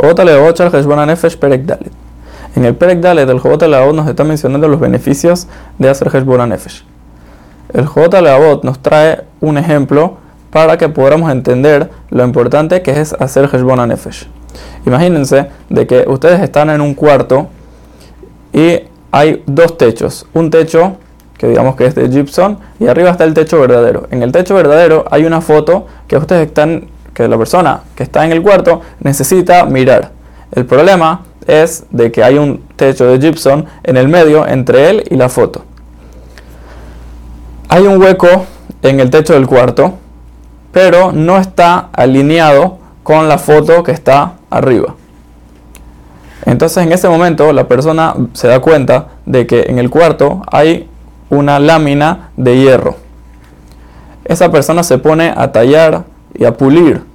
Jobot Shal Heshbon Nefesh Perek Dalet. En el Perek Dalet, el Jobot Alevavot nos está mencionando los beneficios de hacer Heshbon Nefesh. El Jobot Alevavot nos trae un ejemplo para que podamos entender lo importante que es hacer Heshbon Nefesh. Imagínense de que ustedes están en un cuarto y hay dos techos. Un techo que digamos que es de Gibson y arriba está el techo verdadero. En el techo verdadero hay una foto que ustedes están que la persona que está en el cuarto necesita mirar. El problema es de que hay un techo de Gibson en el medio entre él y la foto. Hay un hueco en el techo del cuarto, pero no está alineado con la foto que está arriba. Entonces en ese momento la persona se da cuenta de que en el cuarto hay una lámina de hierro. Esa persona se pone a tallar y a pulir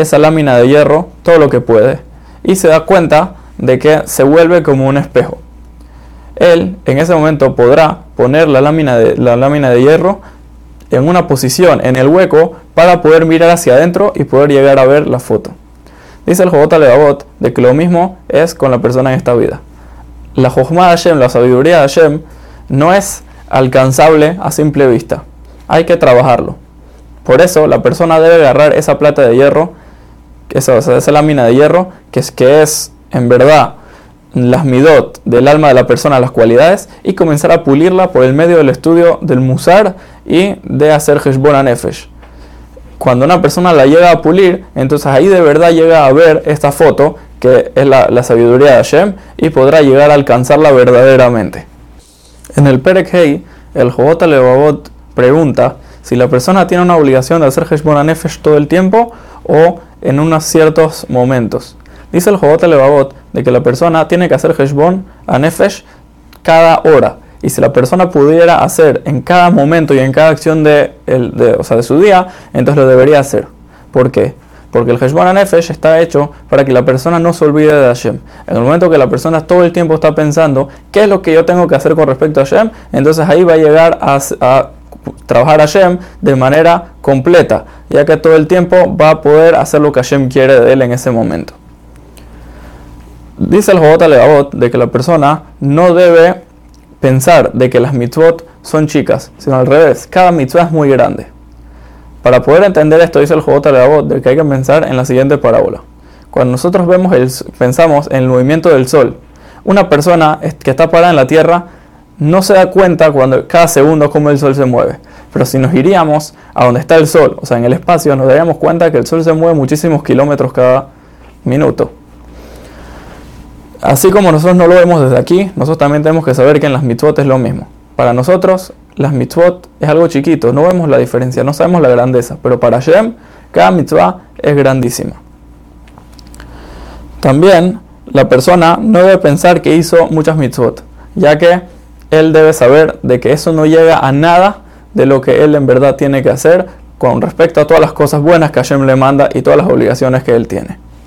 esa lámina de hierro todo lo que puede y se da cuenta de que se vuelve como un espejo. Él en ese momento podrá poner la lámina de, la lámina de hierro en una posición en el hueco para poder mirar hacia adentro y poder llegar a ver la foto. Dice el Jobot Alevabot de que lo mismo es con la persona en esta vida. La Jochma de Hashem, la sabiduría de Hashem, no es alcanzable a simple vista. Hay que trabajarlo. Por eso la persona debe agarrar esa plata de hierro, esa, esa lámina de hierro, que es, que es en verdad las midot del alma de la persona, las cualidades, y comenzar a pulirla por el medio del estudio del musar y de hacer Heshbon Nefesh cuando una persona la llega a pulir, entonces ahí de verdad llega a ver esta foto, que es la, sabiduría de Hashem, y podrá llegar a alcanzarla verdaderamente. En el Perek Hei, el Jobot Levavot pregunta si la persona tiene una obligación de hacer Heshbon Nefesh todo el tiempo o en unos ciertos momentos. Dice el Jobot Levavot de que la persona tiene que hacer Heshbon Nefesh cada hora y si la persona pudiera hacer en cada momento y en cada acción de, el, de, o sea, de su día, entonces lo debería hacer. ¿Por qué? Porque el Heshbon Nefesh está hecho para que la persona no se olvide de Hashem. En el momento que la persona todo el tiempo está pensando qué es lo que yo tengo que hacer con respecto a Hashem, entonces ahí va a llegar a, a trabajar Hashem de manera completa, ya que todo el tiempo va a poder hacer lo que Hashem quiere de él en ese momento. Dice el Jobot Alevavot de que la persona no debe pensar de que las mitzvot son chicas, sino al revés, cada mitzvah es muy grande. Para poder entender esto, dice el Jobot voz de que hay que pensar en la siguiente parábola. Cuando nosotros vemos el, pensamos en el movimiento del sol, una persona que está parada en la tierra no se da cuenta cuando cada segundo cómo el sol se mueve. Pero si nos iríamos a donde está el sol, o sea, en el espacio, nos daríamos cuenta que el sol se mueve muchísimos kilómetros cada minuto. Así como nosotros no lo vemos desde aquí, nosotros también tenemos que saber que en las mitzvot es lo mismo. Para nosotros, las mitzvot es algo chiquito, no vemos la diferencia, no sabemos la grandeza, pero para Shem, cada mitzvah es grandísima. También la persona no debe pensar que hizo muchas mitzvot, ya que él debe saber de que eso no llega a nada de lo que él en verdad tiene que hacer con respecto a todas las cosas buenas que Hashem le manda y todas las obligaciones que él tiene.